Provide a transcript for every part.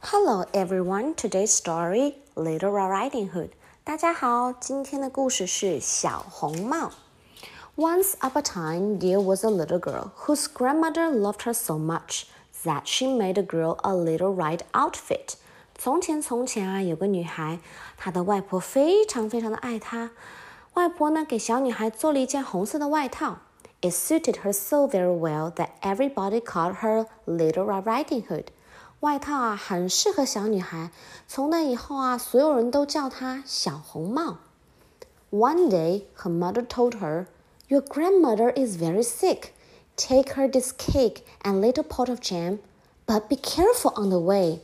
Hello everyone. Today's story, Little Red Riding Hood. 大家好，今天的故事是小红帽。Once upon a time, there was a little girl whose grandmother loved her so much that she made the girl a little red outfit. 从前，从前啊，有个女孩，她的外婆非常非常的爱她。外婆呢，给小女孩做了一件红色的外套。It suited her so very well that everybody called her Little Red Riding Hood. 外套啊，很适合小女孩。从那以后啊，所有人都叫她小红帽。One day, her mother told her, "Your grandmother is very sick. Take her this cake and little pot of jam, but be careful on the way."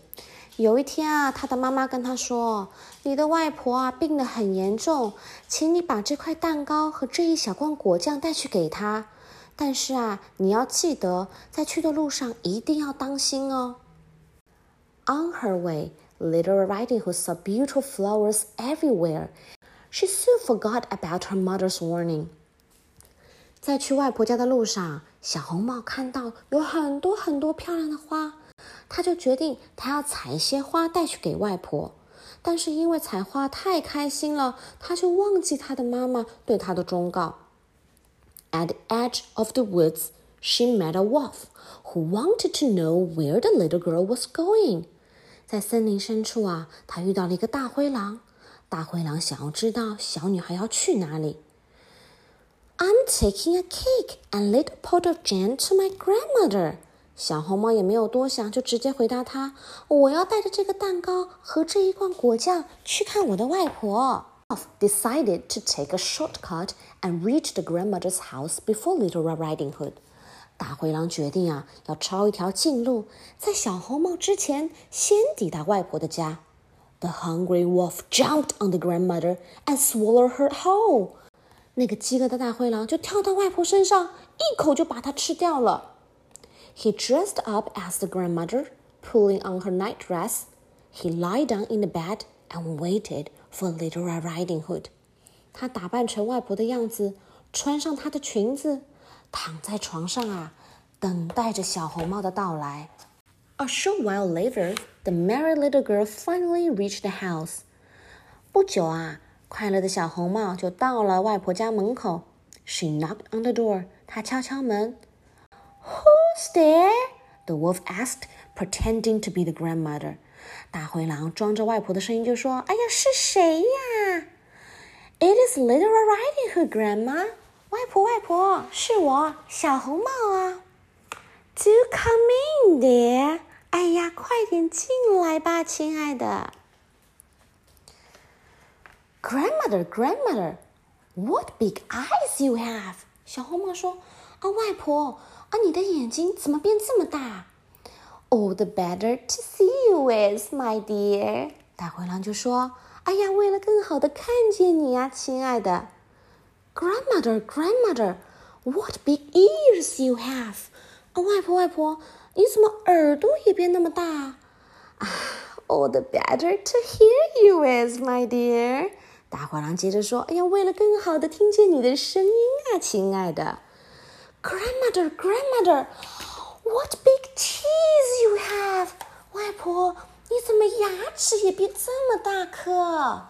有一天啊，她的妈妈跟她说：“你的外婆啊，病得很严重，请你把这块蛋糕和这一小罐果酱带去给她。但是啊，你要记得，在去的路上一定要当心哦。” On her way, Little Riding Hood saw beautiful flowers everywhere. She soon forgot about her mother's warning. 在去外婆家的路上，小红帽看到有很多很多漂亮的花，她就决定她要采一些花带去给外婆。但是因为采花太开心了，她就忘记她的妈妈对她的忠告。At the edge of the woods, she met a wolf who wanted to know where the little girl was going. 在森林深处啊，他遇到了一个大灰狼。大灰狼想要知道小女孩要去哪里。I'm taking a cake and little pot of jam to my grandmother。小红帽也没有多想，就直接回答他：“我要带着这个蛋糕和这一罐果酱去看我的外婆。” Decided to take a shortcut and reach the grandmother's house before Little Red Riding Hood. 大灰狼决定啊，要抄一条近路，在小红帽之前先抵达外婆的家。The hungry wolf jumped on the grandmother and swallowed her whole。那个饥饿的大灰狼就跳到外婆身上，一口就把它吃掉了。He dressed up as the grandmother, pulling on her night dress. He lay down in the bed and waited for Little Red Riding Hood。他打扮成外婆的样子，穿上她的裙子。躺在床上啊，等待着小红帽的到来。A short while later, the merry little girl finally reached the house. 不久啊，快乐的小红帽就到了外婆家门口。She knocked on the door. 她敲敲门。Who's there? The wolf asked, pretending to be the grandmother. 大灰狼装着外婆的声音就说：“哎呀，是谁呀？”It is Little Riding Hood, Grandma. 外婆，外婆，是我，小红帽啊！Do come in, dear。哎呀，快点进来吧，亲爱的。Grandmother, grandmother, what big eyes you have！小红帽说：“啊，外婆，啊，你的眼睛怎么变这么大？”Oh, the better to see you with, my dear。大灰狼就说：“哎呀，为了更好的看见你呀，亲爱的。” Grandmother, grandmother, what big ears you have！啊，外婆，外婆，你怎么耳朵也变那么大？啊，All the better to hear you with, my dear。大灰狼接着说：“哎呀，为了更好的听见你的声音啊，亲爱的。”Grandmother, grandmother, what big teeth you have！外婆，你怎么牙齿也变这么大颗？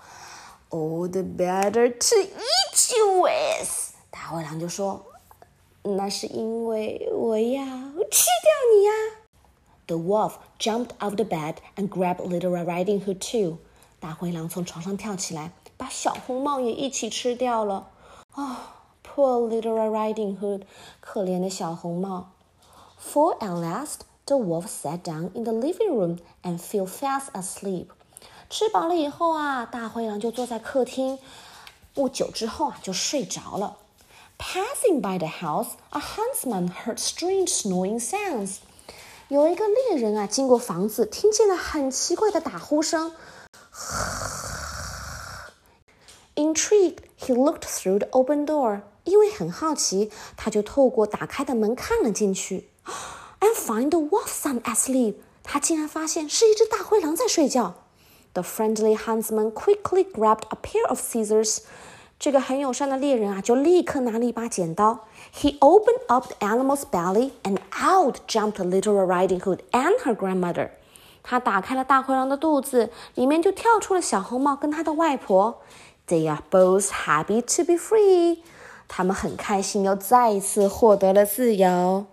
All the better to eat you with。大灰狼就说：“那是因为我要吃掉你呀。” The wolf jumped out of the bed and grabbed Little Red Riding Hood too。大灰狼从床上跳起来，把小红帽也一起吃掉了。哦，Poor Little Red Riding Hood，可怜的小红帽。For at last, the wolf sat down in the living room and fell fast asleep. 吃饱了以后啊，大灰狼就坐在客厅。 不久之后啊，就睡着了。Passing by the house, a huntsman heard strange snoring sounds. 有一个猎人啊，经过房子，听见了很奇怪的打呼声。Intrigued, he looked through the open door. 因为很好奇，他就透过打开的门看了进去。And find the wolf son asleep. 他竟然发现是一只大灰狼在睡觉。The friendly huntsman quickly grabbed a pair of scissors. 这个很友善的猎人啊，就立刻拿了一把剪刀。He opened up the animal's belly, and out jumped Little Riding Hood and her grandmother. 他打开了大灰狼的肚子，里面就跳出了小红帽跟他的外婆。They are both happy to be free。他们很开心，又再一次获得了自由。